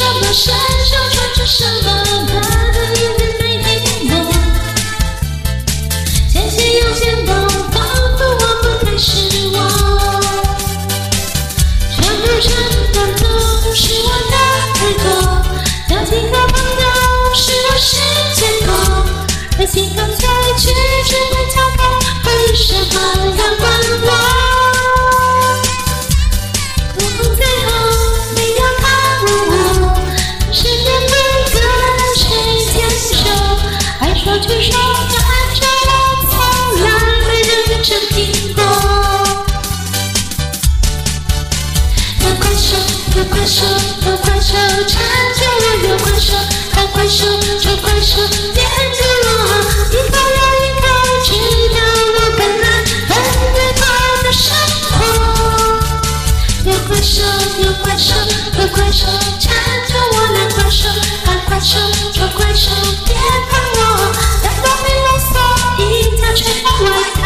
什么山丘？有怪兽缠着我，的怪兽喊怪兽抓怪兽，别碰我！一口又一口，吃掉我本来很美好的生活。有怪兽有怪兽和怪兽缠着我，那怪兽喊怪兽抓怪兽，别碰我！大萝卜，啰嗦，一条腿，弯。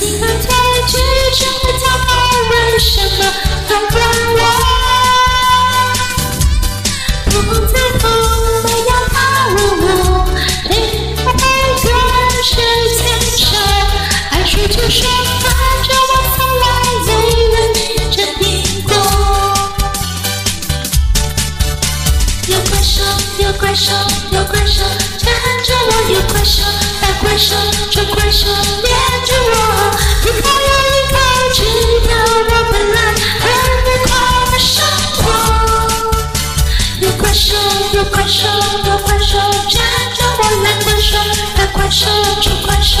平凡。快说！就快说！